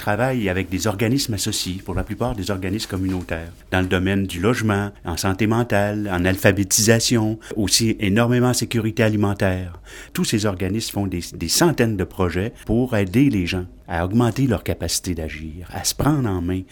travaille avec des organismes associés, pour la plupart des organismes communautaires, dans le domaine du logement, en santé mentale, en alphabétisation, aussi énormément en sécurité alimentaire. Tous ces organismes font des, des centaines de projets pour aider les gens à augmenter leur capacité d'agir, à se prendre en main,